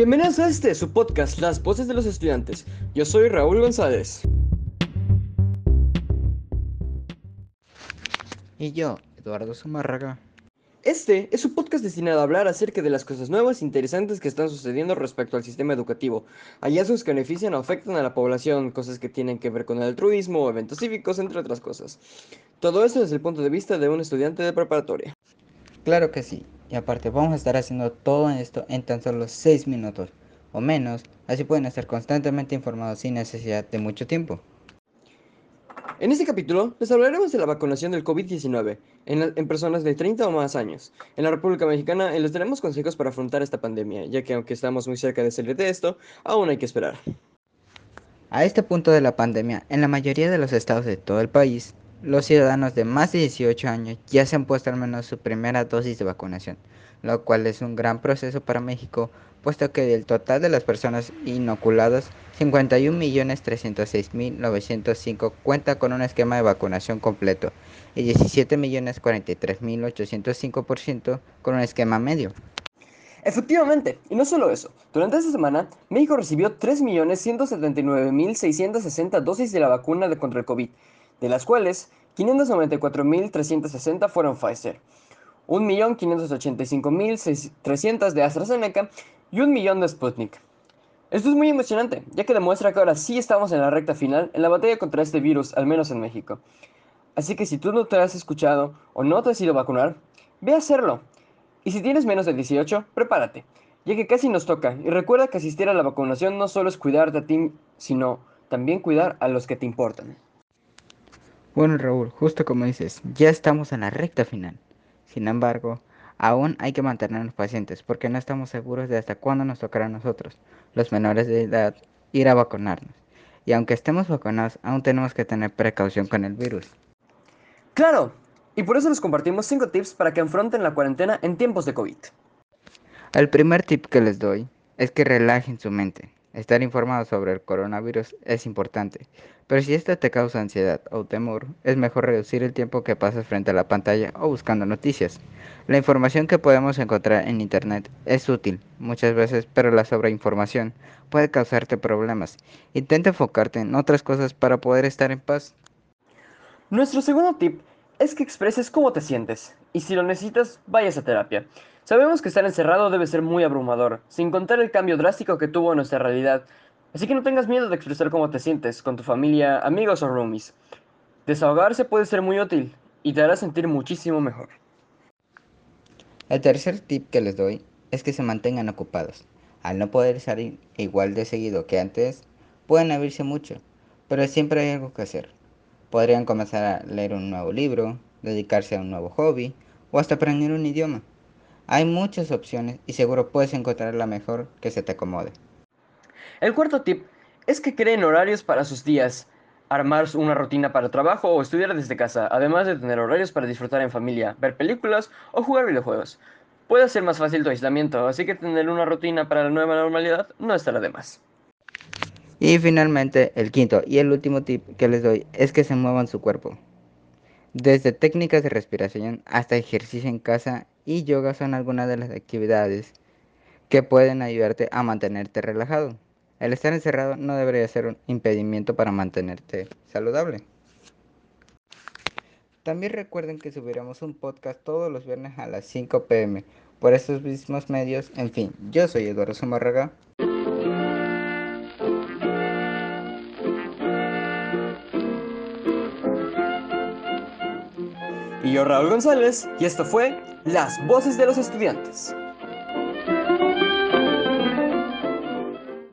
Bienvenidos a este, su podcast, Las Voces de los Estudiantes. Yo soy Raúl González. Y yo, Eduardo Zumárraga. Este es un podcast destinado a hablar acerca de las cosas nuevas e interesantes que están sucediendo respecto al sistema educativo, hallazgos que benefician o afectan a la población, cosas que tienen que ver con el altruismo, eventos cívicos, entre otras cosas. Todo esto desde el punto de vista de un estudiante de preparatoria. Claro que sí, y aparte vamos a estar haciendo todo esto en tan solo 6 minutos o menos, así pueden estar constantemente informados sin necesidad de mucho tiempo. En este capítulo les hablaremos de la vacunación del COVID-19 en, en, personas de 30 o más años. En la República Mexicana les daremos consejos para afrontar esta pandemia, ya que aunque estamos muy cerca de salir de esto, aún hay que esperar. A este punto de la pandemia, en la mayoría de los estados de todo el país, los ciudadanos de más de 18 años ya se han puesto al menos su primera dosis de vacunación, lo cual es un gran proceso para México, puesto que del total de las personas inoculadas, 51.306.905 cuenta con un esquema de vacunación completo y 17.043.805% con un esquema medio. Efectivamente, y no solo eso, durante esta semana, México recibió 3.179.660 dosis de la vacuna de contra el COVID, de las cuales 594.360 fueron Pfizer, 1.585.300 de AstraZeneca y un millón de Sputnik. Esto es muy emocionante, ya que demuestra que ahora sí estamos en la recta final en la batalla contra este virus, al menos en México. Así que si tú no te has escuchado o no te has ido a vacunar, ve a hacerlo. Y si tienes menos de 18, prepárate, ya que casi nos toca. Y recuerda que asistir a la vacunación no solo es cuidarte a ti, sino también cuidar a los que te importan. Bueno Raúl, justo como dices, ya estamos en la recta final. Sin embargo, aún hay que mantenernos pacientes porque no estamos seguros de hasta cuándo nos tocará a nosotros, los menores de edad, ir a vacunarnos. Y aunque estemos vacunados, aún tenemos que tener precaución con el virus. Claro, y por eso les compartimos 5 tips para que afronten la cuarentena en tiempos de COVID. El primer tip que les doy es que relajen su mente. Estar informado sobre el coronavirus es importante, pero si esto te causa ansiedad o temor, es mejor reducir el tiempo que pasas frente a la pantalla o buscando noticias. La información que podemos encontrar en Internet es útil muchas veces, pero la sobreinformación puede causarte problemas. Intenta enfocarte en otras cosas para poder estar en paz. Nuestro segundo tip es que expreses cómo te sientes, y si lo necesitas, vayas a terapia. Sabemos que estar encerrado debe ser muy abrumador, sin contar el cambio drástico que tuvo nuestra realidad. Así que no tengas miedo de expresar cómo te sientes con tu familia, amigos o roomies. Desahogarse puede ser muy útil y te hará sentir muchísimo mejor. El tercer tip que les doy es que se mantengan ocupados. Al no poder salir igual de seguido que antes, pueden abrirse mucho, pero siempre hay algo que hacer. Podrían comenzar a leer un nuevo libro, dedicarse a un nuevo hobby o hasta aprender un idioma. Hay muchas opciones y seguro puedes encontrar la mejor que se te acomode. El cuarto tip es que creen horarios para sus días, armar una rutina para trabajo o estudiar desde casa, además de tener horarios para disfrutar en familia, ver películas o jugar videojuegos. Puede ser más fácil tu aislamiento, así que tener una rutina para la nueva normalidad no estará de más. Y finalmente, el quinto y el último tip que les doy es que se muevan su cuerpo. Desde técnicas de respiración hasta ejercicio en casa y yoga son algunas de las actividades que pueden ayudarte a mantenerte relajado. El estar encerrado no debería ser un impedimento para mantenerte saludable. También recuerden que subiremos un podcast todos los viernes a las 5 pm por estos mismos medios. En fin, yo soy Eduardo Zumarraga. Y yo Raúl González y esto fue Las Voces de los Estudiantes.